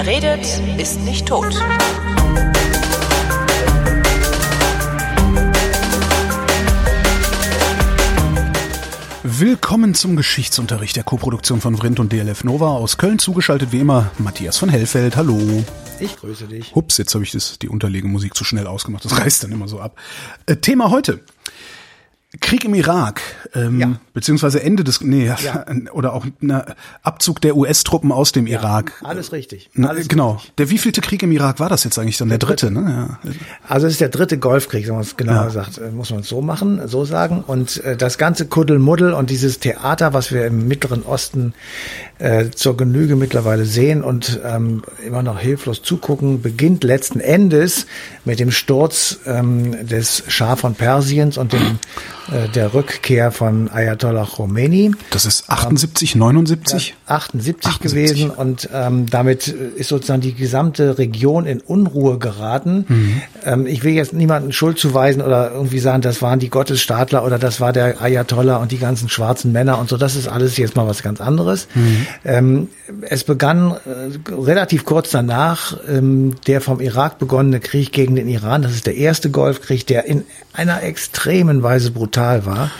Wer redet, ist nicht tot. Willkommen zum Geschichtsunterricht der Koproduktion von Vrindt und DLF Nova. Aus Köln zugeschaltet wie immer Matthias von Hellfeld. Hallo. Ich grüße dich. Hups, jetzt habe ich das, die Unterlegemusik zu schnell ausgemacht. Das reißt dann immer so ab. Äh, Thema heute. Krieg im Irak, ähm, Ja. beziehungsweise Ende des, nee, Ja. oder auch na, Abzug der US-Truppen aus dem Irak. Alles richtig. Na, Alles genau. richtig. Der wievielte Krieg im Irak war das jetzt eigentlich dann? Der, dritte, ne? Ja. Also es ist der dritte Golfkrieg, wenn man es genauer Ja. sagt, äh, muss man es so machen, so sagen. Und äh, das ganze Kuddelmuddel und dieses Theater, was wir im Mittleren Osten äh, zur Genüge mittlerweile sehen und ähm, immer noch hilflos zugucken, beginnt letzten Endes mit dem Sturz ähm, des Schah von Persiens und dem, äh, der Rückkehr von Ayatollah Khomeini. Das ist 78, 79? 78, 78. gewesen und ähm, damit äh, ist sozusagen die gesamte Region in Unruhe geraten. Mhm. Ähm, ich will jetzt niemanden Schuld zuweisen oder irgendwie sagen, das waren die Gottesstaatler oder das war der Ayatollah und die ganzen schwarzen Männer und so. Das ist alles jetzt mal was ganz anderes. Mhm. Ähm, es begann äh, relativ kurz danach ähm, der vom Irak begonnene Krieg gegen den Iran. Das ist der erste Golfkrieg, der in einer extremen Weise brutal war.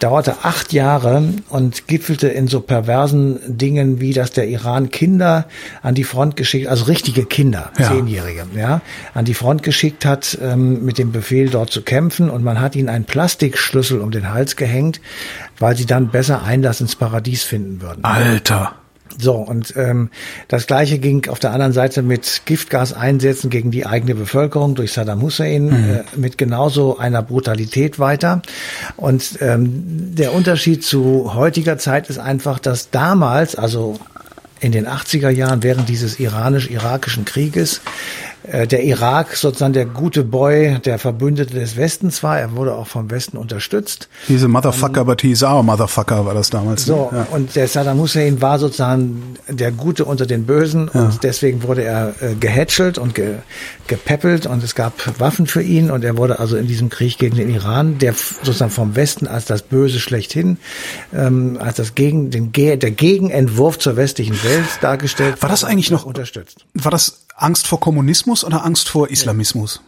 Dauerte acht Jahre und gipfelte in so perversen Dingen, wie dass der Iran Kinder an die Front geschickt, also richtige Kinder, Ja. Zehnjährige, ja, an die Front geschickt hat, ähm, mit dem Befehl dort zu kämpfen und man hat ihnen einen Plastikschlüssel um den Hals gehängt, weil sie dann besser Einlass ins Paradies finden würden. Alter. So, und ähm, das gleiche ging auf der anderen Seite mit Giftgaseinsätzen gegen die eigene Bevölkerung durch Saddam Hussein äh, mit genauso einer Brutalität weiter. Und ähm, der Unterschied zu heutiger Zeit ist einfach, dass damals, also in den 80er Jahren während dieses iranisch-irakischen Krieges, der Irak sozusagen der gute Boy, der Verbündete des Westens war. Er wurde auch vom Westen unterstützt. Diese Motherfucker, but he's our Motherfucker war das damals. ne? So, Ja. und der Saddam Hussein war sozusagen der Gute unter den Bösen und deswegen wurde er äh, gehätschelt und ge, gepäppelt und es gab Waffen für ihn und er wurde also in diesem Krieg gegen den Iran, der sozusagen vom Westen als das Böse schlechthin, ähm, als das gegen, den, der Gegenentwurf zur westlichen Welt dargestellt War das wurde eigentlich und noch- unterstützt? War das Angst vor Kommunismus oder Angst vor Islamismus?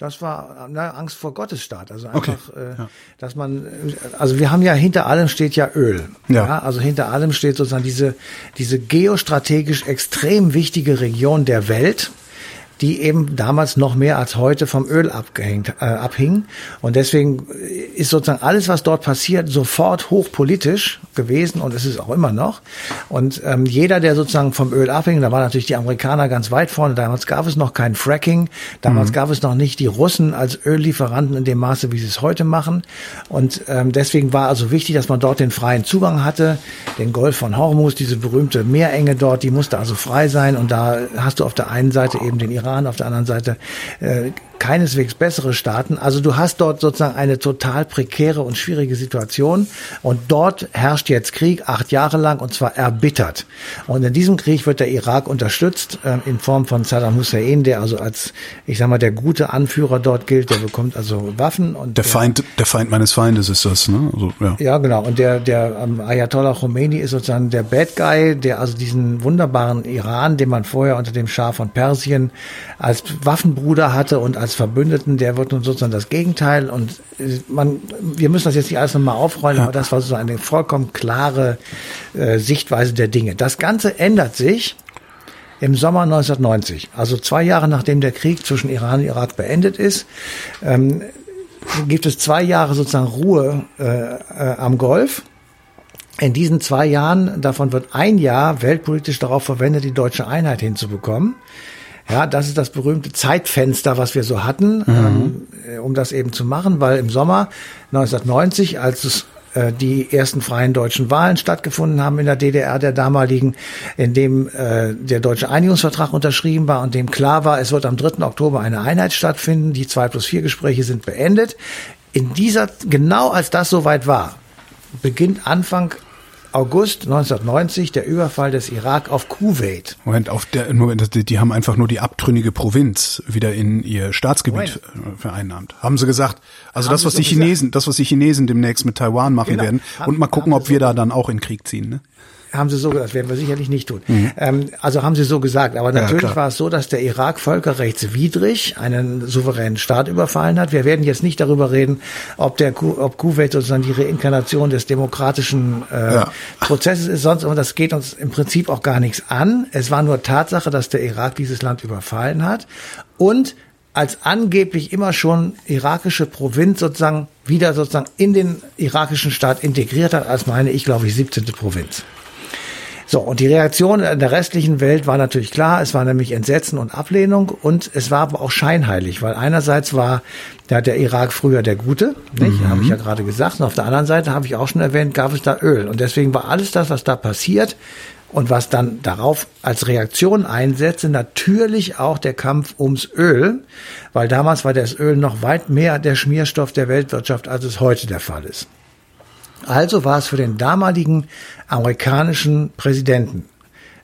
Das war na, Angst vor Gottesstaat. Also Okay, einfach, äh, dass man, äh, also wir haben ja hinter allem steht ja Öl. Ja. Also hinter allem steht sozusagen diese, diese geostrategisch extrem wichtige Region der Welt die eben damals noch mehr als heute vom Öl abgehängt, äh, abhing. Und deswegen ist sozusagen alles, was dort passiert, sofort hochpolitisch gewesen und es ist auch immer noch. Und ähm, jeder, der sozusagen vom Öl abhing, da waren natürlich die Amerikaner ganz weit vorne. Damals gab es noch kein Fracking. Damals gab es noch nicht die Russen als Öllieferanten in dem Maße, wie sie es heute machen. Und ähm, deswegen war also wichtig, dass man dort den freien Zugang hatte. Den Golf von Hormuz, diese berühmte Meerenge dort, die musste also frei sein. Und da hast du auf der einen Seite eben den Iran, auf der anderen Seite äh, keineswegs bessere Staaten. Also du hast dort sozusagen eine total prekäre und schwierige Situation und dort herrscht jetzt Krieg acht Jahre lang und zwar erbittert. Und in diesem Krieg wird der Irak unterstützt äh, in Form von Saddam Hussein, der also als, ich sag mal, der gute Anführer dort gilt. Der bekommt also Waffen und Der Feind, der Feind meines Feindes ist das, ne? Also, ja. ja, genau. Und der, der ähm, Ayatollah Khomeini ist sozusagen der Bad Guy, der also diesen wunderbaren Iran, den man vorher unter dem Schah von Persien als Waffenbruder hatte und als Verbündeten, der wird nun sozusagen das Gegenteil. Und äh, man, wir müssen das jetzt nicht alles nochmal aufrollen, aber das war so eine vollkommen klare äh, Sichtweise der Dinge. Das Ganze ändert sich im Sommer 1990, also zwei Jahre nachdem der Krieg zwischen Iran und Irak beendet ist. Ähm, gibt es zwei Jahre sozusagen Ruhe äh, äh, am Golf. In diesen zwei Jahren, davon wird ein Jahr weltpolitisch darauf verwendet, die deutsche Einheit hinzubekommen. Ja, das ist das berühmte Zeitfenster, was wir so hatten, ähm, äh, um das eben zu machen, weil im Sommer 1990, als es äh, die ersten freien deutschen Wahlen stattgefunden haben in der DDR der damaligen, in dem äh, der deutsche Einigungsvertrag unterschrieben war und dem klar war, es wird am 3. Oktober eine Einheit stattfinden, die 2 plus 4 Gespräche sind beendet. In dieser, genau als das soweit war, beginnt Anfang August 1990 der Überfall des Irak auf Kuwait. Moment, auf der, nur, die, die haben einfach nur die abtrünnige Provinz wieder in ihr Staatsgebiet äh, vereinnahmt. Haben sie gesagt. Also Haben das, was die gesagt. Chinesen, das, was die Chinesen demnächst mit Taiwan machen Genau. werden. Haben- Und mal gucken, ob wir so da dann auch in Krieg ziehen, ne? Haben sie so gesagt, das werden wir sicherlich nicht tun. Mhm. Ähm, also haben sie so gesagt. Aber natürlich ja, war es so, dass der Irak völkerrechtswidrig einen souveränen Staat überfallen hat. Wir werden jetzt nicht darüber reden, ob der ob Kuwait sozusagen die Reinkarnation des demokratischen äh, ja. Prozesses ist. Sonst, und das geht uns im Prinzip auch gar nichts an. Es war nur Tatsache, dass der Irak dieses Land überfallen hat und als angeblich immer schon irakische Provinz sozusagen wieder sozusagen in den irakischen Staat integriert hat, als meine ich, glaube ich, 17. Provinz. So, und die Reaktion in der restlichen Welt war natürlich klar, es war nämlich Entsetzen und Ablehnung und es war aber auch scheinheilig, weil einerseits war ja, der Irak früher der Gute, nicht? Mhm. Habe ich ja gerade gesagt. Und auf der anderen Seite habe ich auch schon erwähnt, gab es da Öl. Und deswegen war alles das, was da passiert, und was dann darauf als Reaktion einsetzte, natürlich auch der Kampf ums Öl, weil damals war das Öl noch weit mehr der Schmierstoff der Weltwirtschaft, als es heute der Fall ist. Also war es für den damaligen amerikanischen Präsidenten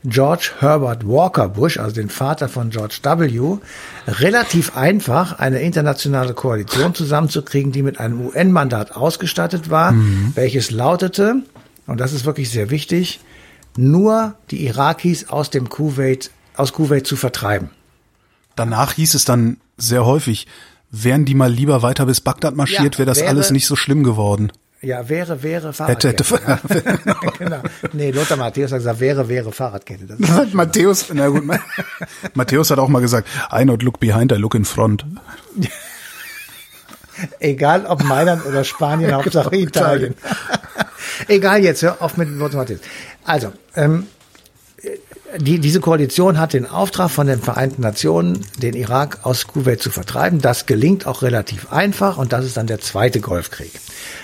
George Herbert Walker Bush, also den Vater von George W., relativ einfach, eine internationale Koalition zusammenzukriegen, die mit einem UN-Mandat ausgestattet war, mhm. welches lautete, und das ist wirklich sehr wichtig, nur die Irakis aus dem Kuwait, aus Kuwait zu vertreiben. Danach hieß es dann sehr häufig, wären die mal lieber weiter bis Bagdad marschiert, ja, wäre das wäre, alles nicht so schlimm geworden. Ja, wäre, wäre Fahrradkette. Hätte, hätte. genau. Nee, Lothar Matthäus hat gesagt, wäre, wäre Fahrradkette. Das hat Matthäus, na gut, Matthäus hat auch mal gesagt, I not look behind, I look in front. Egal ob Mailand oder Spanien, Hauptsache genau, Italien. Egal jetzt, hör auf mit Lothar Matthäus. Also, ähm, die, diese Koalition hat den Auftrag von den Vereinten Nationen, den Irak aus Kuwait zu vertreiben. Das gelingt auch relativ einfach und das ist dann der zweite Golfkrieg.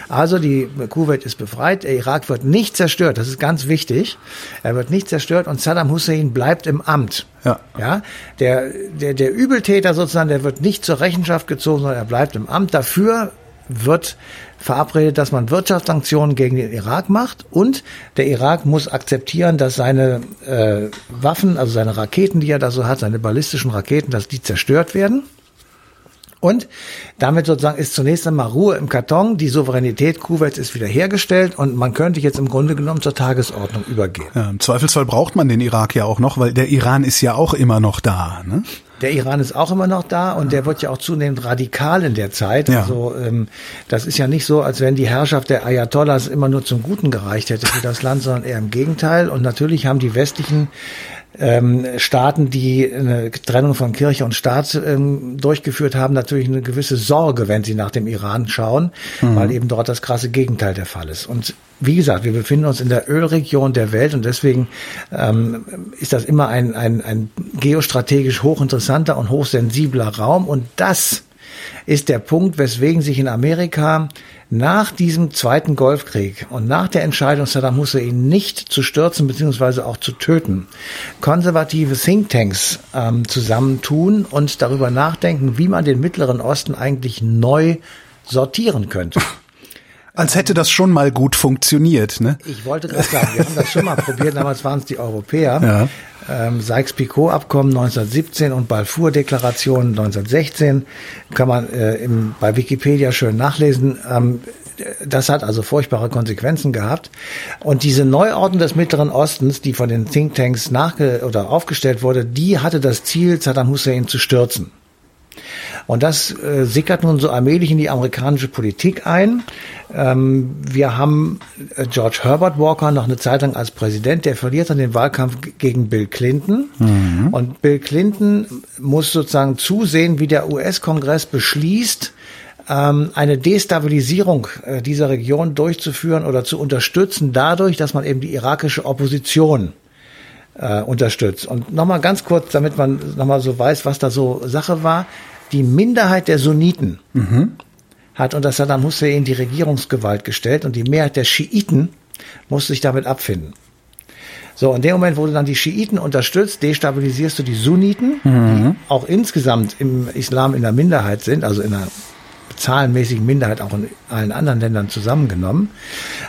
Also die Kuwait ist befreit, der Irak wird nicht zerstört, das ist ganz wichtig. Er wird nicht zerstört und Saddam Hussein bleibt im Amt. Ja. ja der, der, der Übeltäter sozusagen, der wird nicht zur Rechenschaft gezogen, sondern er bleibt im Amt. Dafür wird verabredet, dass man Wirtschaftssanktionen gegen den Irak macht und der Irak muss akzeptieren, dass seine äh, Waffen, also seine Raketen, die er da so hat, seine ballistischen Raketen, dass die zerstört werden. Und damit sozusagen ist zunächst einmal Ruhe im Karton, die Souveränität Kuwaits ist wiederhergestellt und man könnte jetzt im Grunde genommen zur Tagesordnung übergehen. Ja, Im Zweifelsfall braucht man den Irak ja auch noch, weil der Iran ist ja auch immer noch da. Ne? Der Iran ist auch immer noch da und der wird ja auch zunehmend radikal in der Zeit. Ja. Also ähm, das ist ja nicht so, als wenn die Herrschaft der Ayatollahs immer nur zum Guten gereicht hätte für das Land, sondern eher im Gegenteil. Und natürlich haben die westlichen ähm, Staaten, die eine Trennung von Kirche und Staat ähm, durchgeführt haben, natürlich eine gewisse Sorge, wenn sie nach dem Iran schauen, mhm. weil eben dort das krasse Gegenteil der Fall ist. Und wie gesagt, wir befinden uns in der Ölregion der Welt und deswegen ähm, ist das immer ein, ein, ein geostrategisch hochinteressanter und hochsensibler Raum. Und das ist der Punkt, weswegen sich in Amerika nach diesem zweiten Golfkrieg und nach der Entscheidung, Saddam Hussein nicht zu stürzen bzw. auch zu töten, konservative Thinktanks ähm, zusammentun und darüber nachdenken, wie man den Mittleren Osten eigentlich neu sortieren könnte. Als hätte das schon mal gut funktioniert, ne? Ich wollte gerade sagen, wir haben das schon mal probiert, damals waren es die Europäer. Ja. Ähm, Sykes-Picot-Abkommen 1917 und Balfour-Deklaration 1916 kann man äh, im, bei Wikipedia schön nachlesen. Ähm, das hat also furchtbare Konsequenzen gehabt. Und diese Neuordnung des Mittleren Ostens, die von den Thinktanks nachge oder aufgestellt wurde, die hatte das Ziel, Saddam Hussein zu stürzen. Und das äh, sickert nun so allmählich in die amerikanische Politik ein. Ähm, wir haben äh, George Herbert Walker noch eine Zeit lang als Präsident, der verliert dann den Wahlkampf gegen Bill Clinton. Mhm. Und Bill Clinton muss sozusagen zusehen, wie der US-Kongress beschließt, ähm, eine Destabilisierung äh, dieser Region durchzuführen oder zu unterstützen, dadurch, dass man eben die irakische Opposition äh, unterstützt. Und nochmal ganz kurz, damit man nochmal so weiß, was da so Sache war. Die Minderheit der Sunniten mhm. hat unter Saddam Hussein die Regierungsgewalt gestellt und die Mehrheit der Schiiten musste sich damit abfinden. So, in dem Moment, wo du dann die Schiiten unterstützt, destabilisierst du die Sunniten, mhm. die auch insgesamt im Islam in der Minderheit sind, also in der zahlenmäßigen Minderheit auch in allen anderen Ländern zusammengenommen,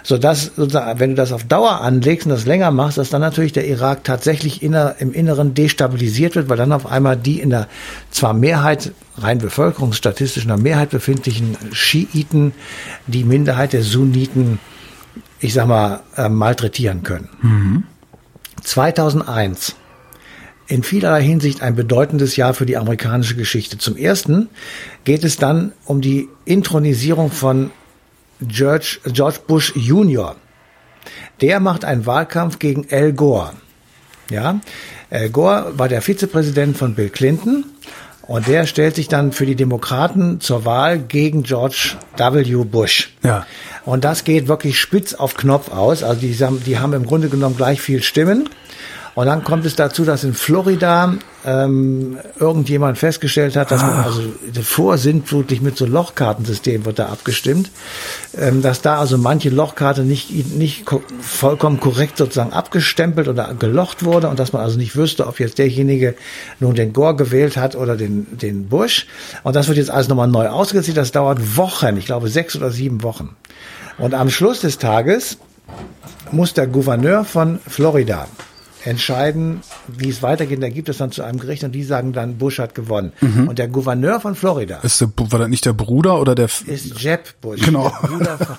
so dass sozusagen, wenn du das auf Dauer anlegst und das länger machst, dass dann natürlich der Irak tatsächlich inner, im Inneren destabilisiert wird, weil dann auf einmal die in der zwar Mehrheit rein bevölkerungsstatistischer Mehrheit befindlichen Schiiten die Minderheit der Sunniten ich sag mal, äh, malträtieren können. Mhm. 2001 in vielerlei Hinsicht ein bedeutendes Jahr für die amerikanische Geschichte. Zum ersten geht es dann um die Intronisierung von George, George Bush Jr. Der macht einen Wahlkampf gegen Al Gore. Ja, Al Gore war der Vizepräsident von Bill Clinton und der stellt sich dann für die Demokraten zur Wahl gegen George W. Bush. Ja. Und das geht wirklich spitz auf Knopf aus. Also die, die haben im Grunde genommen gleich viel Stimmen. Und dann kommt es dazu, dass in Florida ähm, irgendjemand festgestellt hat, dass man ah. also vorsintflutlich mit so Lochkartensystem wird da abgestimmt, ähm, dass da also manche Lochkarte nicht, nicht ko vollkommen korrekt sozusagen abgestempelt oder gelocht wurde und dass man also nicht wüsste, ob jetzt derjenige nun den Gore gewählt hat oder den, den Bush. Und das wird jetzt alles nochmal neu ausgezählt. Das dauert Wochen, ich glaube sechs oder sieben Wochen. Und am Schluss des Tages muss der Gouverneur von Florida entscheiden, wie es weitergeht. Da gibt es dann zu einem Gericht und die sagen dann, Bush hat gewonnen. Mhm. Und der Gouverneur von Florida. Ist der, war das nicht der Bruder oder der? Ist Jeb Bush. Genau. Der Bruder von,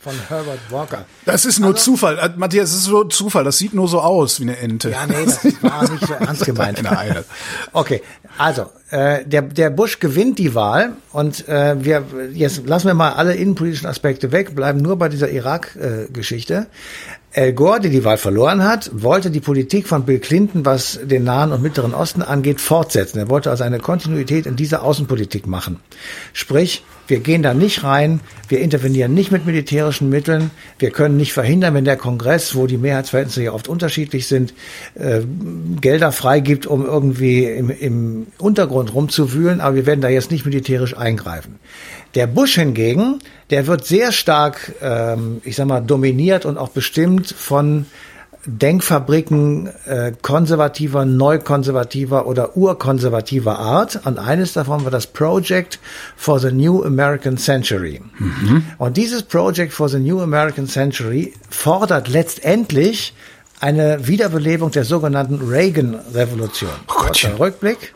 von Herbert Walker. Das ist nur also, Zufall. Äh, Matthias, das ist nur Zufall. Das sieht nur so aus wie eine Ente. Ja, nee, das war nicht so ernst gemeint. okay, also äh, der, der Bush gewinnt die Wahl und äh, wir jetzt lassen wir mal alle innenpolitischen Aspekte weg, bleiben nur bei dieser Irak-Geschichte. Al Gore, der die Wahl verloren hat, wollte die Politik von Bill Clinton, was den Nahen und Mittleren Osten angeht, fortsetzen. Er wollte also eine Kontinuität in dieser Außenpolitik machen. Sprich, wir gehen da nicht rein, wir intervenieren nicht mit militärischen Mitteln, wir können nicht verhindern, wenn der Kongress, wo die Mehrheitsverhältnisse ja oft unterschiedlich sind, äh, Gelder freigibt, um irgendwie im, im Untergrund rumzuwühlen, aber wir werden da jetzt nicht militärisch eingreifen. Der Bush hingegen, der wird sehr stark, ähm, ich sag mal, dominiert und auch bestimmt von Denkfabriken äh, konservativer, neukonservativer oder urkonservativer Art. Und eines davon war das Project for the New American Century. Mhm. Und dieses Project for the New American Century fordert letztendlich eine Wiederbelebung der sogenannten Reagan-Revolution. Oh Rückblick.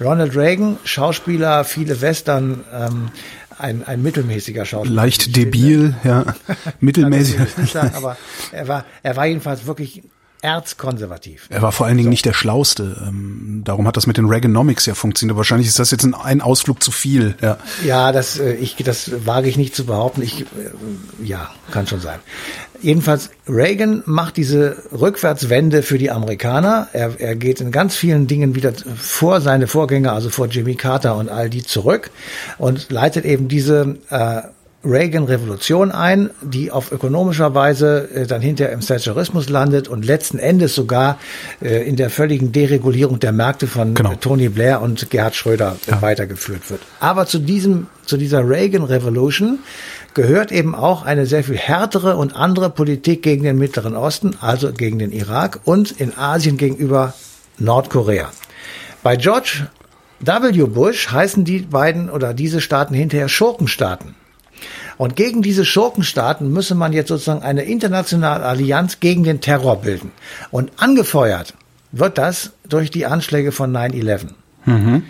Ronald Reagan, Schauspieler, viele Western, ähm, ein, ein mittelmäßiger Schauspieler. Leicht debil, ja. Mittelmäßig. Sagen, aber er war, er war jedenfalls wirklich erzkonservativ. Er war vor allen Dingen so. nicht der Schlauste. Ähm, darum hat das mit den Reaganomics ja funktioniert. Wahrscheinlich ist das jetzt ein, ein Ausflug zu viel. Ja, ja das, äh, ich, das wage ich nicht zu behaupten. Ich, äh, ja, kann schon sein. Jedenfalls, Reagan macht diese Rückwärtswende für die Amerikaner. Er, er geht in ganz vielen Dingen wieder vor seine Vorgänger, also vor Jimmy Carter und all die zurück und leitet eben diese äh, Reagan-Revolution ein, die auf ökonomischer Weise äh, dann hinterher im Thatcherismus landet und letzten Endes sogar äh, in der völligen Deregulierung der Märkte von genau. Tony Blair und Gerhard Schröder ja. weitergeführt wird. Aber zu diesem, zu dieser Reagan-Revolution gehört eben auch eine sehr viel härtere und andere Politik gegen den Mittleren Osten, also gegen den Irak und in Asien gegenüber Nordkorea. Bei George W. Bush heißen die beiden oder diese Staaten hinterher Schurkenstaaten. Und gegen diese Schurkenstaaten müsse man jetzt sozusagen eine internationale Allianz gegen den Terror bilden. Und angefeuert wird das durch die Anschläge von 9-11. Mhm.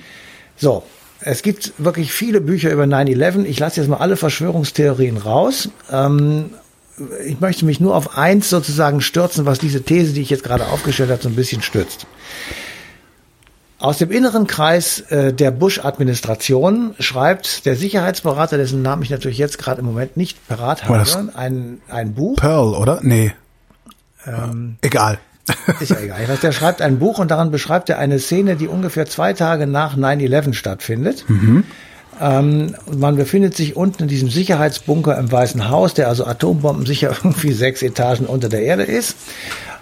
So, es gibt wirklich viele Bücher über 9-11. Ich lasse jetzt mal alle Verschwörungstheorien raus. Ähm, ich möchte mich nur auf eins sozusagen stürzen, was diese These, die ich jetzt gerade aufgestellt habe, so ein bisschen stützt. Aus dem inneren Kreis äh, der Bush-Administration schreibt der Sicherheitsberater, dessen Namen ich natürlich jetzt gerade im Moment nicht parat habe, ein, ein Buch. Pearl, oder? Nee. Ähm, Egal. Ist ja egal. Der schreibt ein Buch und daran beschreibt er eine Szene, die ungefähr zwei Tage nach 9-11 stattfindet. Mhm. Ähm, man befindet sich unten in diesem Sicherheitsbunker im Weißen Haus, der also Atombomben sicher irgendwie sechs Etagen unter der Erde ist.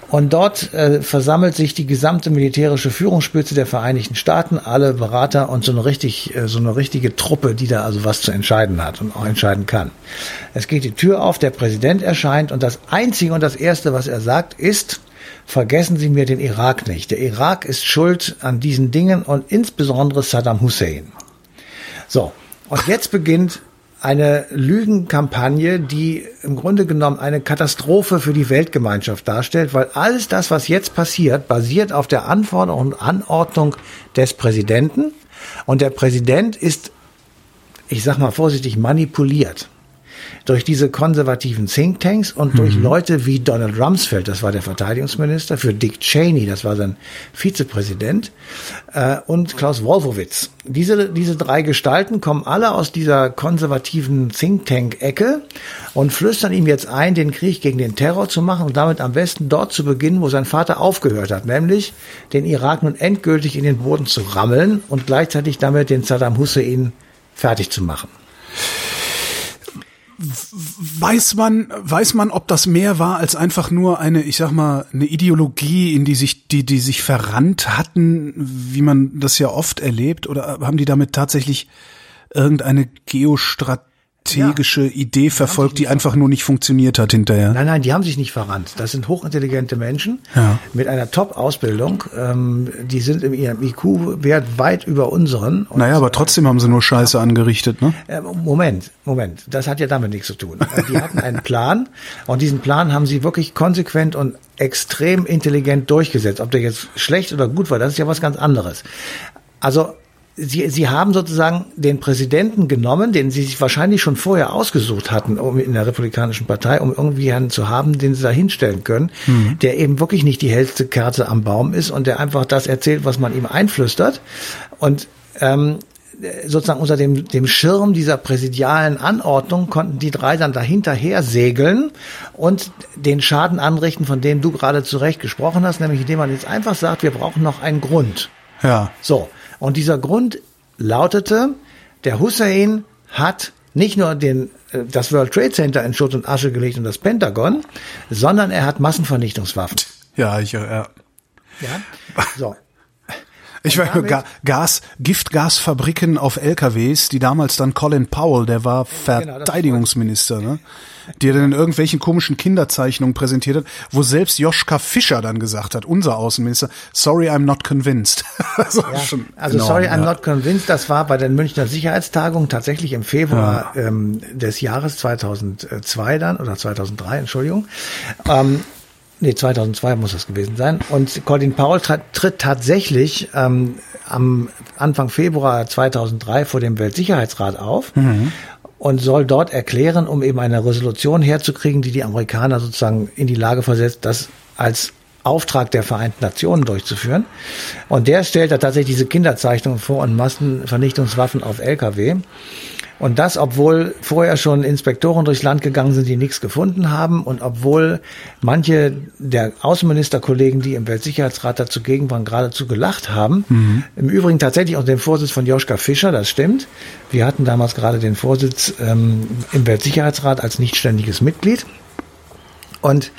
Und dort äh, versammelt sich die gesamte militärische Führungsspitze der Vereinigten Staaten, alle Berater und so eine richtig, äh, so eine richtige Truppe, die da also was zu entscheiden hat und auch entscheiden kann. Es geht die Tür auf, der Präsident erscheint und das einzige und das erste, was er sagt, ist, vergessen Sie mir den Irak nicht. Der Irak ist schuld an diesen Dingen und insbesondere Saddam Hussein. So. Und jetzt beginnt eine Lügenkampagne, die im Grunde genommen eine Katastrophe für die Weltgemeinschaft darstellt, weil alles das, was jetzt passiert, basiert auf der Anforderung und Anordnung des Präsidenten. Und der Präsident ist, ich sag mal vorsichtig, manipuliert. Durch diese konservativen Thinktanks und durch Leute wie Donald Rumsfeld, das war der Verteidigungsminister, für Dick Cheney, das war sein Vizepräsident, äh, und Klaus Wolfowitz. Diese, diese drei Gestalten kommen alle aus dieser konservativen Think Tank-Ecke und flüstern ihm jetzt ein, den Krieg gegen den Terror zu machen und damit am besten dort zu beginnen, wo sein Vater aufgehört hat, nämlich den Irak nun endgültig in den Boden zu rammeln und gleichzeitig damit den Saddam Hussein fertig zu machen. Weiß man, weiß man, ob das mehr war als einfach nur eine, ich sag mal, eine Ideologie, in die sich, die, die sich verrannt hatten, wie man das ja oft erlebt, oder haben die damit tatsächlich irgendeine Geostrategie strategische Idee verfolgt, die einfach nur nicht funktioniert hat hinterher. Nein, nein, die haben sich nicht verrannt. Das sind hochintelligente Menschen Ja. mit einer Top-Ausbildung. Ähm, die sind in ihrem IQ-Wert weit über unseren. Und, Naja, aber trotzdem haben sie nur Scheiße angerichtet, ne? äh, Moment, Moment. Das hat ja damit nichts zu tun. Äh, Die hatten einen Plan und diesen Plan haben sie wirklich konsequent und extrem intelligent durchgesetzt. Ob der jetzt schlecht oder gut war, das ist ja was ganz anderes. Also Sie, Sie haben sozusagen den Präsidenten genommen, den Sie sich wahrscheinlich schon vorher ausgesucht hatten um in der Republikanischen Partei, um irgendwie einen zu haben, den Sie da hinstellen können, der eben wirklich nicht die hellste Kerze am Baum ist und der einfach das erzählt, was man ihm einflüstert. Und ähm, sozusagen unter dem, dem Schirm dieser präsidialen Anordnung konnten die drei dann dahinter her segeln und den Schaden anrichten, von dem du gerade zu Recht gesprochen hast, nämlich indem man jetzt einfach sagt, wir brauchen noch einen Grund. Ja. So, und dieser Grund lautete, der Hussein hat nicht nur den, äh, das World Trade Center in Schutt und Asche gelegt und das Pentagon, sondern er hat Massenvernichtungswaffen. Ja, ich, äh, ja. Ja? So. Ich weiß, Ga Gas, Giftgasfabriken auf LKWs, die damals dann Colin Powell, der war Genau, Verteidigungsminister, ne? Die er dann in irgendwelchen komischen Kinderzeichnungen präsentiert hat, wo selbst Joschka Fischer dann gesagt hat, unser Außenminister, sorry, I'm not convinced. also, Ja, also enorm, sorry, I'm ja. not convinced. Das war bei der Münchner Sicherheitstagung tatsächlich im Februar ähm, des Jahres 2002 dann oder 2003, Entschuldigung. Ähm, nee, 2002 muss das gewesen sein. Und Colin Powell tritt, tatsächlich ähm, am Anfang Februar 2003 vor dem Weltsicherheitsrat auf. Und soll dort erklären, um eben eine Resolution herzukriegen, die die Amerikaner sozusagen in die Lage versetzt, das als Auftrag der Vereinten Nationen durchzuführen. Und der stellt da tatsächlich diese Kinderzeichnungen vor und Massenvernichtungswaffen auf Lkw. Und das, obwohl vorher schon Inspektoren durchs Land gegangen sind, die nichts gefunden haben und obwohl manche der Außenministerkollegen, die im Weltsicherheitsrat dazu gegen waren, geradezu gelacht haben. Im Übrigen tatsächlich unter dem Vorsitz von Joschka Fischer, das stimmt. Wir hatten damals gerade den Vorsitz ähm, im Weltsicherheitsrat als nichtständiges Mitglied. Und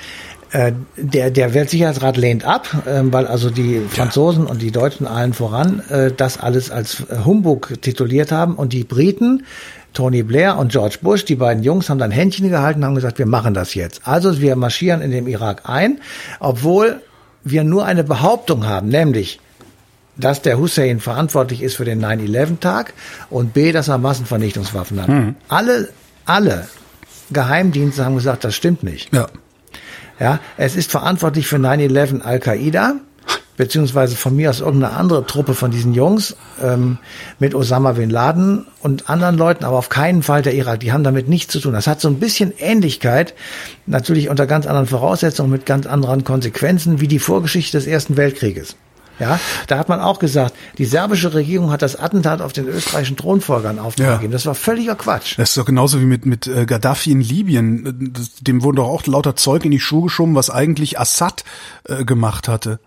der, der Weltsicherheitsrat lehnt ab, ähm, weil also die Franzosen und die Deutschen allen voran äh, das alles als äh, Humbug tituliert haben und die Briten, Tony Blair und George Bush, die beiden Jungs haben dann Händchen gehalten und haben gesagt, wir machen das jetzt. Also wir marschieren in den Irak ein, obwohl wir nur eine Behauptung haben, nämlich dass der Hussein verantwortlich ist für den 9-11-Tag und B, dass er Massenvernichtungswaffen hat. Alle, alle Geheimdienste haben gesagt, das stimmt nicht. Ja. Ja, es ist verantwortlich für 9-11 Al-Qaida, beziehungsweise von mir aus irgendeine andere Truppe von diesen Jungs ähm, mit Osama Bin Laden und anderen Leuten, aber auf keinen Fall der Irak. Die haben damit nichts zu tun. Das hat so ein bisschen Ähnlichkeit, natürlich unter ganz anderen Voraussetzungen, mit ganz anderen Konsequenzen, wie die Vorgeschichte des Ersten Weltkrieges. Ja, da hat man auch gesagt, die serbische Regierung hat das Attentat auf den österreichischen Thronfolger in Auftrag Ja. Das war völliger Quatsch. Das ist doch genauso wie mit, mit äh, Gaddafi in Libyen. Das, dem wurde doch auch lauter Zeug in die Schuhe geschoben, was eigentlich Assad äh, gemacht hatte.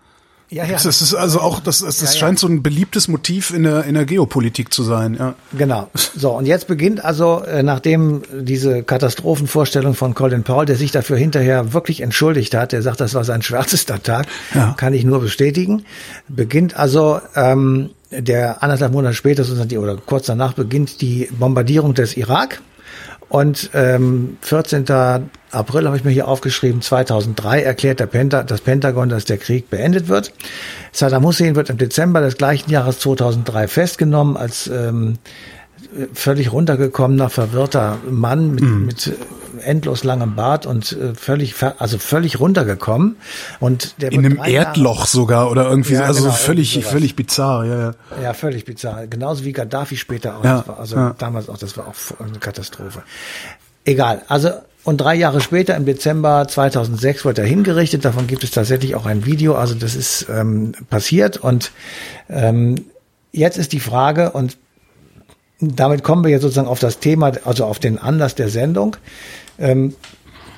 Ja, ja. Das ist also auch, das, das, das Ja, ja. scheint so ein beliebtes Motiv in der, in der Geopolitik zu sein. Ja. Genau. So, und jetzt beginnt also, äh, nachdem diese Katastrophenvorstellung von Colin Powell, der sich dafür hinterher wirklich entschuldigt hat, der sagt, das war sein schwärzester Tag, Ja. kann ich nur bestätigen, beginnt also ähm, der anderthalb Monate später oder kurz danach beginnt die Bombardierung des Irak. Und ähm, 14. April habe ich mir hier aufgeschrieben, 2003 erklärt der Penta das Pentagon, dass der Krieg beendet wird. Saddam Hussein wird im Dezember des gleichen Jahres 2003 festgenommen als ähm, völlig runtergekommener, verwirrter Mann mit, mit äh, endlos langem Bart und äh, völlig, also völlig runtergekommen. Und der In einem drei Jahre- Erdloch sogar oder irgendwie, Ja, also genau, völlig, irgendwie völlig bizarr. Ja, ja. Ja, völlig bizarr. Genauso wie Gaddafi später auch. Ja, Das war also ja. damals auch, das war auch eine Katastrophe. egal. Also und drei Jahre später, im Dezember 2006, wurde er hingerichtet. Davon gibt es tatsächlich auch ein Video. Also das ist ähm, passiert. Und ähm, jetzt ist die Frage, und damit kommen wir jetzt sozusagen auf das Thema, also auf den Anlass der Sendung. Ähm,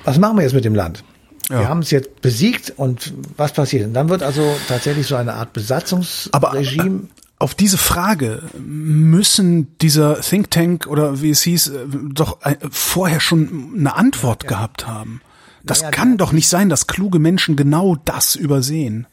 was machen wir jetzt mit dem Land? Ja. Wir haben es jetzt besiegt und was passiert? Und dann wird also tatsächlich so eine Art Besatzungsregime. Aber, äh, auf diese Frage müssen dieser Think Tank oder wie es hieß, äh, doch äh, vorher schon eine Antwort ja, gehabt haben. Das ja, kann doch nicht sein, dass kluge Menschen genau das übersehen.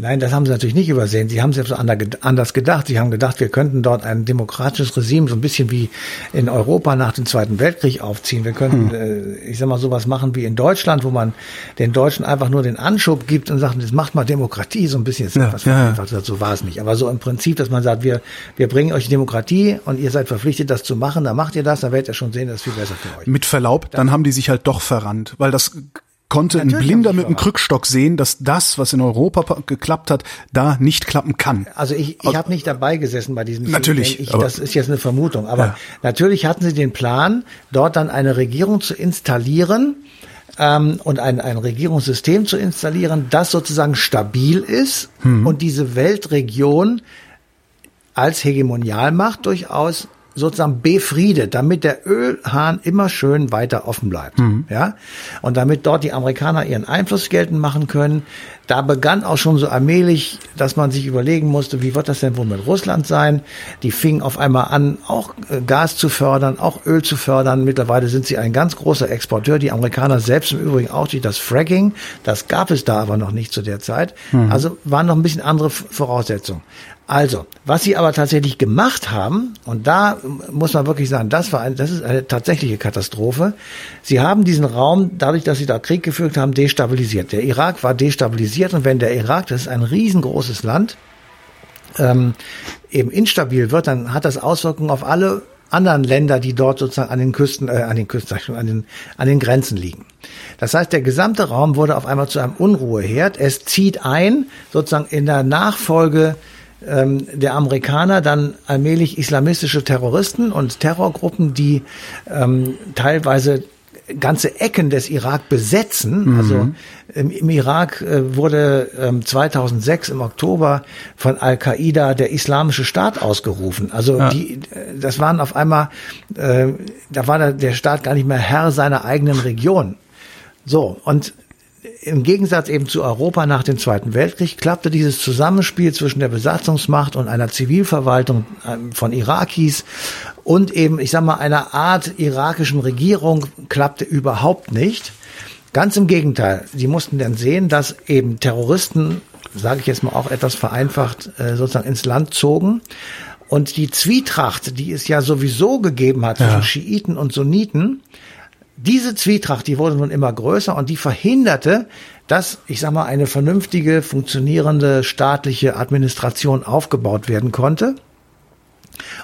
Nein, das haben sie natürlich nicht übersehen. Sie haben selbst anders gedacht. Sie haben gedacht, wir könnten dort ein demokratisches Regime so ein bisschen wie in Europa nach dem Zweiten Weltkrieg aufziehen. Wir könnten, hm. ich sag mal, sowas machen wie in Deutschland, wo man den Deutschen einfach nur den Anschub gibt und sagt, jetzt macht mal Demokratie so ein bisschen. Jetzt ja, ja. Einfach, so war es nicht. Aber so im Prinzip, dass man sagt, wir, wir bringen euch Demokratie und ihr seid verpflichtet, das zu machen. Dann macht ihr das, dann werdet ihr schon sehen, das ist viel besser für euch. Mit Verlaub, dann haben die sich halt doch verrannt, weil das konnte Natürlich ein Blinder mit einem Krückstock sehen, dass das, was in Europa geklappt hat, da nicht klappen kann. Also ich, ich habe nicht dabei gesessen bei diesem. Natürlich. Ich, das ist jetzt eine Vermutung. Aber ja. natürlich hatten sie den Plan, dort dann eine Regierung zu installieren ähm, und ein, ein Regierungssystem zu installieren, das sozusagen stabil ist hm. und diese Weltregion als Hegemonialmacht durchaus sozusagen befriedet, damit der Ölhahn immer schön weiter offen bleibt. Mhm. Ja? Und damit dort die Amerikaner ihren Einfluss geltend machen können. Da begann auch schon so allmählich, dass man sich überlegen musste, wie wird das denn wohl mit Russland sein? Die fingen auf einmal an, auch äh, Gas zu fördern, auch Öl zu fördern. Mittlerweile sind sie ein ganz großer Exporteur. Die Amerikaner selbst im Übrigen auch durch das Fracking. Das gab es da aber noch nicht zu der Zeit. Mhm. Also waren noch ein bisschen andere Voraussetzungen. Also, was sie aber tatsächlich gemacht haben, und da muss man wirklich sagen, das war eine, das ist eine tatsächliche Katastrophe. Sie haben diesen Raum, dadurch, dass sie da Krieg geführt haben, destabilisiert. Der Irak war destabilisiert und wenn der Irak, das ist ein riesengroßes Land, ähm, eben instabil wird, dann hat das Auswirkungen auf alle anderen Länder, die dort sozusagen an den Küsten, äh, an den Küsten, an den, an den Grenzen liegen. Das heißt, der gesamte Raum wurde auf einmal zu einem Unruheherd. Es zieht ein, sozusagen in der Nachfolge ähm, der Amerikaner dann allmählich islamistische Terroristen und Terrorgruppen, die ähm, teilweise ganze Ecken des Irak besetzen. Mhm. Also im, im Irak äh, wurde ähm, 2006 im Oktober von Al-Qaida der Islamische Staat ausgerufen. Also ja. die, äh, das waren auf einmal, äh, da war der, der Staat gar nicht mehr Herr seiner eigenen Region. So, und im Gegensatz eben zu Europa nach dem Zweiten Weltkrieg klappte dieses Zusammenspiel zwischen der Besatzungsmacht und einer Zivilverwaltung ähm, von Irakis und eben, ich sag mal, einer Art irakischen Regierung klappte überhaupt nicht. Ganz im Gegenteil. Sie mussten dann sehen, dass eben Terroristen, sage ich jetzt mal auch etwas vereinfacht, äh, sozusagen ins Land zogen. Und die Zwietracht, die es ja sowieso gegeben hat zwischen ja. Schiiten und Sunniten, diese Zwietracht, die wurde nun immer größer und die verhinderte, dass, ich sag mal, eine vernünftige, funktionierende staatliche Administration aufgebaut werden konnte.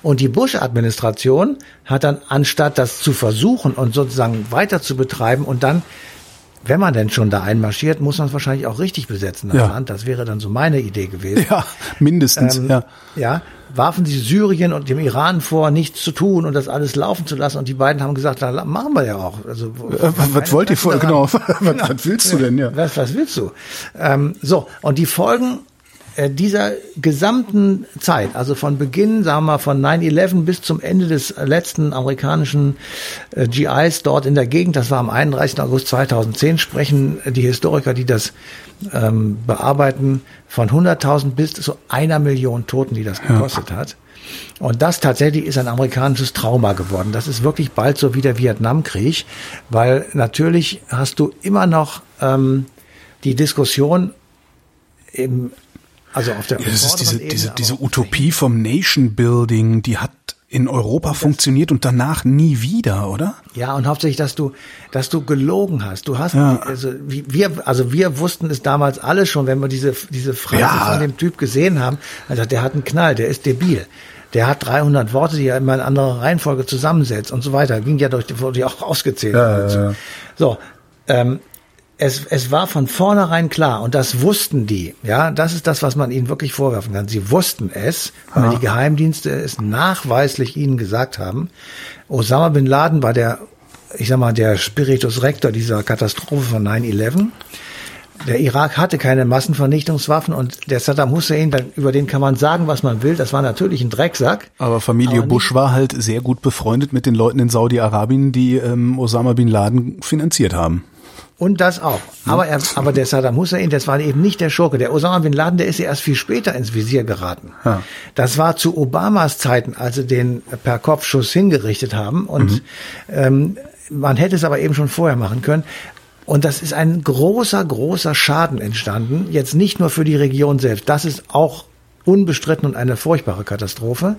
Und die Bush-Administration hat dann, anstatt das zu versuchen und sozusagen weiter zu betreiben und dann wenn man denn schon da einmarschiert, muss man es wahrscheinlich auch richtig besetzen, das ja. Land. Das wäre dann so meine Idee gewesen. Ja, mindestens. Ähm, ja. ja, warfen sie Syrien und dem Iran vor, nichts zu tun und das alles laufen zu lassen. Und die beiden haben gesagt, na, machen wir ja auch. Also, äh, was wollt ihr vor, genau, was, was willst du denn, ja? Was, was willst du? Ähm, so, und die Folgen dieser gesamten Zeit, also von Beginn, sagen wir mal, von 9-11 bis zum Ende des letzten amerikanischen äh, GIs dort in der Gegend, das war am 31. August 2010, sprechen die Historiker, die das ähm, bearbeiten, von 100.000 bis zu einer Million Toten, die das gekostet ja. hat. Und das tatsächlich ist ein amerikanisches Trauma geworden. Das ist wirklich bald so wie der Vietnamkrieg, weil natürlich hast du immer noch ähm, die Diskussion im also auf der ja, das ist diese, Ebene, diese, diese Utopie vom Nation Building, die hat in Europa funktioniert und danach nie wieder, oder? Ja, und hauptsächlich, dass du, dass du gelogen hast. Du hast, ja. also wir, also wir wussten es damals alle schon, wenn wir diese diese Phrase ja. von dem Typ gesehen haben. Also der hat einen Knall, der ist debil. Der hat 300 Worte, die er immer in anderer Reihenfolge zusammensetzt und so weiter. Ging ja durch, wurde ja auch ausgezählt. Ja, ja, ja. So, ähm, es, es war von vornherein klar und das wussten die. Ja, das ist das, was man ihnen wirklich vorwerfen kann. Sie wussten es, weil ja. die Geheimdienste es nachweislich ihnen gesagt haben. Osama bin Laden war der ich sag mal, der Spiritus Rector dieser Katastrophe von 9-11. Der Irak hatte keine Massenvernichtungswaffen und der Saddam Hussein, über den kann man sagen, was man will, das war natürlich ein Drecksack. Aber Familie aber Bush war halt sehr gut befreundet mit den Leuten in Saudi-Arabien, die ähm, Osama bin Laden finanziert haben. Und das auch. Aber, er, aber der Saddam Hussein, das war eben nicht der Schurke. Der Osama bin Laden, der ist ja erst viel später ins Visier geraten. Ja. Das war zu Obamas Zeiten, als sie den per Kopfschuss hingerichtet haben. Und mhm. ähm, man hätte es aber eben schon vorher machen können. Und das ist ein großer, großer Schaden entstanden. Jetzt nicht nur für die Region selbst. Das ist auch unbestritten und eine furchtbare Katastrophe.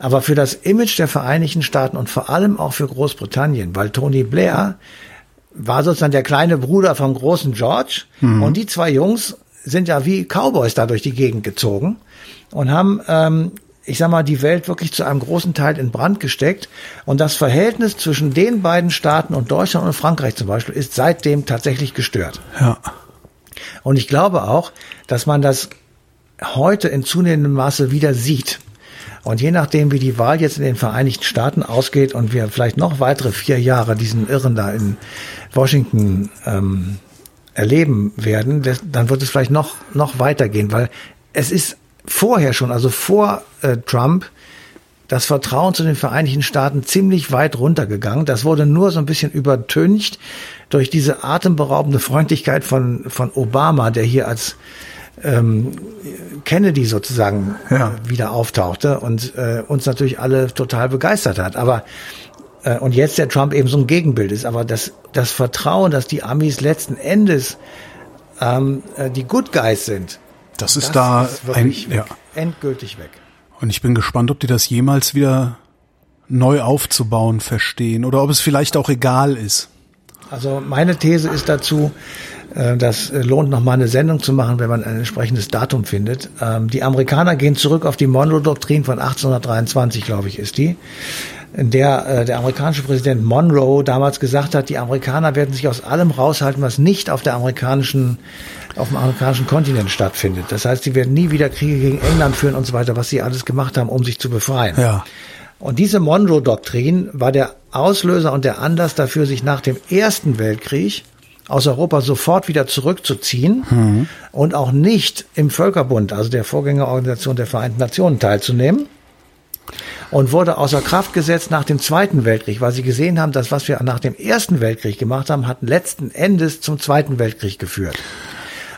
Aber für das Image der Vereinigten Staaten und vor allem auch für Großbritannien, weil Tony Blair war sozusagen der kleine Bruder vom großen George. Mhm. Und die zwei Jungs sind ja wie Cowboys da durch die Gegend gezogen und haben ähm, ich sag mal, die Welt wirklich zu einem großen Teil in Brand gesteckt. Und das Verhältnis zwischen den beiden Staaten und Deutschland und Frankreich zum Beispiel ist seitdem tatsächlich gestört. Ja. Und ich glaube auch, dass man das heute in zunehmendem Maße wieder sieht. Und je nachdem, wie die Wahl jetzt in den Vereinigten Staaten ausgeht und wir vielleicht noch weitere vier Jahre diesen Irren da in Washington ähm, erleben werden, dann wird es vielleicht noch, noch weitergehen, weil es ist vorher schon, also vor äh, Trump, das Vertrauen zu den Vereinigten Staaten ziemlich weit runtergegangen. Das wurde nur so ein bisschen übertüncht durch diese atemberaubende Freundlichkeit von, von Obama, der hier als ähm, Kennedy sozusagen ja. äh, wieder auftauchte und äh, uns natürlich alle total begeistert hat. Aber äh, und jetzt der Trump eben so ein Gegenbild ist. Aber das, das Vertrauen, dass die Amis letzten Endes ähm, äh, die Good Guys sind, das ist das da ist ein, ja. endgültig weg. Und ich bin gespannt, ob die das jemals wieder neu aufzubauen verstehen oder ob es vielleicht auch egal ist. Also meine These ist dazu, äh, das lohnt noch mal eine Sendung zu machen, wenn man ein entsprechendes Datum findet. Ähm, die Amerikaner gehen zurück auf die Monroe-Doktrin von 1823, glaube ich, ist die in der äh, der amerikanische Präsident Monroe damals gesagt hat, die Amerikaner werden sich aus allem raushalten, was nicht auf der amerikanischen auf dem amerikanischen Kontinent stattfindet. Das heißt, sie werden nie wieder Kriege gegen England führen und so weiter, was sie alles gemacht haben, um sich zu befreien. Ja. Und diese Monroe-Doktrin war der Auslöser und der Anlass dafür, sich nach dem Ersten Weltkrieg aus Europa sofort wieder zurückzuziehen mhm. und auch nicht im Völkerbund, also der Vorgängerorganisation der Vereinten Nationen, teilzunehmen. Und wurde außer Kraft gesetzt nach dem Zweiten Weltkrieg, weil sie gesehen haben, dass was wir nach dem Ersten Weltkrieg gemacht haben, hat letzten Endes zum Zweiten Weltkrieg geführt.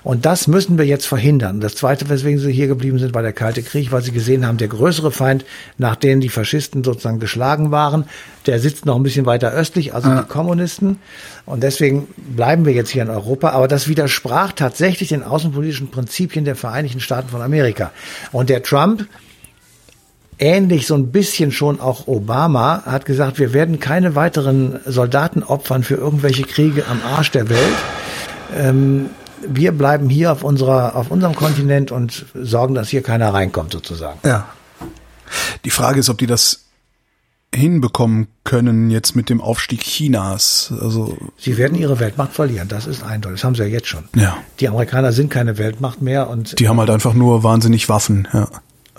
Und das müssen wir jetzt verhindern. Das Zweite, weswegen sie hier geblieben sind, war der Kalte Krieg, weil sie gesehen haben, der größere Feind, nachdem die Faschisten sozusagen geschlagen waren, der sitzt noch ein bisschen weiter östlich, also ja. die Kommunisten. Und deswegen bleiben wir jetzt hier in Europa. Aber das widersprach tatsächlich den außenpolitischen Prinzipien der Vereinigten Staaten von Amerika. Und der Trump, ähnlich so ein bisschen schon auch Obama, hat gesagt, wir werden keine weiteren Soldaten opfern für irgendwelche Kriege am Arsch der Welt. Ähm, wir bleiben hier auf unserer, auf unserem Kontinent und sorgen, dass hier keiner reinkommt sozusagen. Ja. Die Frage ist, ob die das hinbekommen können jetzt mit dem Aufstieg Chinas. Also sie werden ihre Weltmacht verlieren, das ist eindeutig. Das haben sie ja jetzt schon. Ja. Die Amerikaner sind keine Weltmacht mehr und die haben halt einfach nur wahnsinnig Waffen. Ja.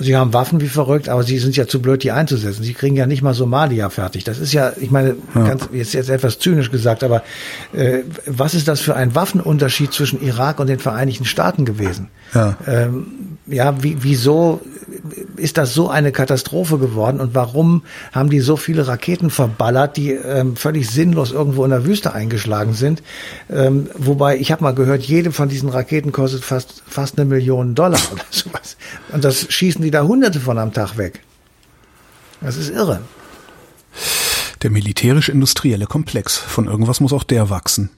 Sie haben Waffen wie verrückt, aber sie sind ja zu blöd, die einzusetzen. Sie kriegen ja nicht mal Somalia fertig. Das ist ja, ich meine, ja. ganz, jetzt, jetzt etwas zynisch gesagt, aber äh, was ist das für ein Waffenunterschied zwischen Irak und den Vereinigten Staaten gewesen? Ja, ähm, ja wie, wieso ist das so eine Katastrophe geworden und warum haben die so viele Raketen verballert, die ähm, völlig sinnlos irgendwo in der Wüste eingeschlagen sind? Ähm, wobei, ich habe mal gehört, jede von diesen Raketen kostet fast, fast eine Million Dollar oder sowas. Und das schießen die da hunderte von am Tag weg. Das ist irre. Der militärisch-industrielle Komplex. Von irgendwas muss auch der wachsen.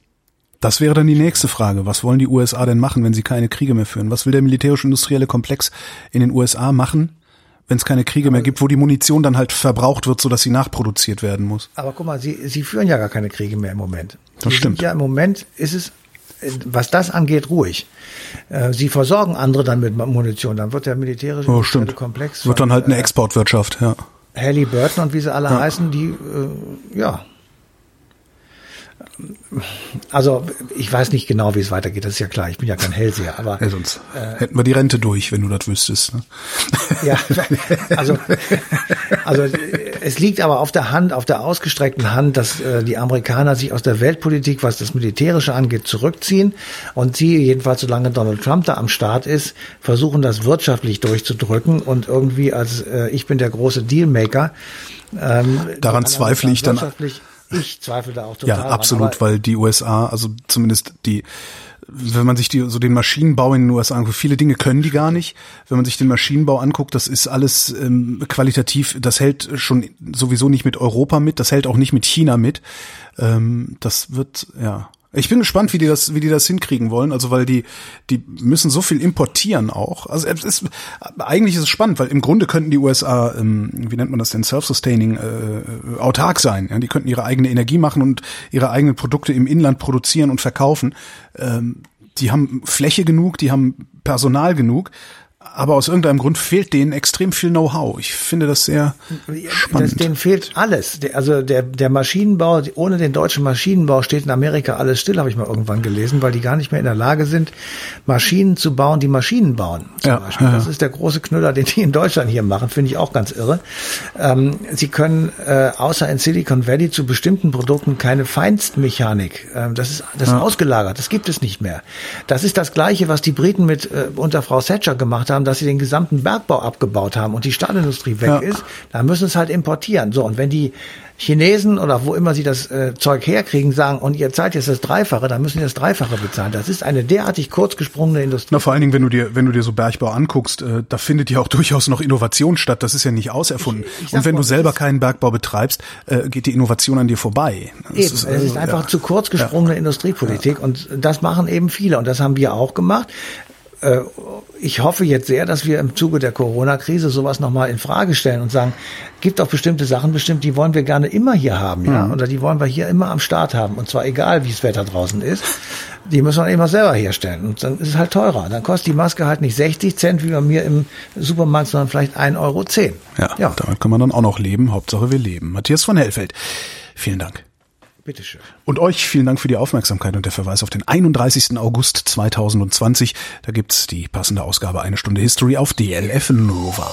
Das wäre dann die nächste Frage. Was wollen die USA denn machen, wenn sie keine Kriege mehr führen? Was will der militärisch-industrielle Komplex in den USA machen, wenn es keine Kriege mehr gibt, wo die Munition dann halt verbraucht wird, sodass sie nachproduziert werden muss? Aber guck mal, sie, sie führen ja gar keine Kriege mehr im Moment. Das sie stimmt. Ja, im Moment ist es, was das angeht, ruhig. Äh, sie versorgen andere dann mit Munition. Dann wird der militärische oh, stimmt. Komplex. Wird dann halt eine äh, Exportwirtschaft, ja. Halliburton und wie sie alle ja. heißen, die, äh, ja, also ich weiß nicht genau, wie es weitergeht, das ist ja klar, ich bin ja kein Hellseher, aber ja, sonst äh, hätten wir die Rente durch, wenn du das wüsstest. Ne? Ja, also, also es liegt aber auf der Hand, auf der ausgestreckten Hand, dass äh, die Amerikaner sich aus der Weltpolitik, was das Militärische angeht, zurückziehen und sie, jedenfalls solange Donald Trump da am Start ist, versuchen das wirtschaftlich durchzudrücken und irgendwie als äh, ich bin der große Dealmaker. Ähm, Daran zweifle ich dann. Ich zweifle da auch total. Ja, absolut, weil die USA, also zumindest die, wenn man sich die, so den Maschinenbau in den USA anguckt, viele Dinge können die gar nicht. Wenn man sich den Maschinenbau anguckt, das ist alles ähm, qualitativ, das hält schon sowieso nicht mit Europa mit, das hält auch nicht mit China mit. Ähm, das wird, ja, ich bin gespannt, wie die das, wie die das hinkriegen wollen. Also weil die, die müssen so viel importieren auch. Also es ist, eigentlich ist es spannend, weil im Grunde könnten die USA, ähm, wie nennt man das denn, self-sustaining, äh, autark sein. Ja? Die könnten ihre eigene Energie machen und ihre eigenen Produkte im Inland produzieren und verkaufen. Ähm, die haben Fläche genug, die haben Personal genug aber aus irgendeinem Grund fehlt denen extrem viel Know-how. Ich finde das sehr spannend. Das, denen fehlt alles. Also der, der Maschinenbau, ohne den deutschen Maschinenbau steht in Amerika alles still, habe ich mal irgendwann gelesen, weil die gar nicht mehr in der Lage sind, Maschinen zu bauen, die Maschinen bauen. Ja, ja, Das ist der große Knüller, den die in Deutschland hier machen, finde ich auch ganz irre. Ähm, sie können äh, außer in Silicon Valley zu bestimmten Produkten keine Feinstmechanik. Ähm, das ist das ja. ist ausgelagert, das gibt es nicht mehr. Das ist das Gleiche, was die Briten mit äh, unter Frau Thatcher gemacht haben haben, dass sie den gesamten Bergbau abgebaut haben und die Stahlindustrie weg ja. ist, dann müssen es halt importieren. So, und wenn die Chinesen oder wo immer sie das äh, Zeug herkriegen, sagen, und ihr zahlt jetzt das Dreifache, dann müssen sie das Dreifache bezahlen. Das ist eine derartig kurzgesprungene Industrie. Na, vor allen Dingen, wenn du dir, wenn du dir so Bergbau anguckst, äh, da findet ja auch durchaus noch Innovation statt. Das ist ja nicht auserfunden. Ich, ich und wenn mal, du selber keinen Bergbau betreibst, äh, geht die Innovation an dir vorbei. Eben, ist, äh, es ist einfach ja. zu kurzgesprungene ja. Industriepolitik und das machen eben viele und das haben wir auch gemacht. Äh, ich hoffe jetzt sehr, dass wir im Zuge der Corona-Krise sowas nochmal in Frage stellen und sagen, gibt auch bestimmte Sachen bestimmt, die wollen wir gerne immer hier haben, ja, mhm. oder die wollen wir hier immer am Start haben und zwar egal, wie das Wetter draußen ist. Die müssen wir immer selber herstellen und dann ist es halt teurer. Dann kostet die Maske halt nicht 60 Cent wie bei mir im Supermarkt, sondern vielleicht 1,10 Euro. Ja, ja, damit kann man dann auch noch leben. Hauptsache wir leben. Matthias von Hellfeld, vielen Dank. Bitteschön. Und euch vielen Dank für die Aufmerksamkeit und der Verweis auf den 31. August 2020. Da gibt's die passende Ausgabe Eine Stunde History auf DLF Nova.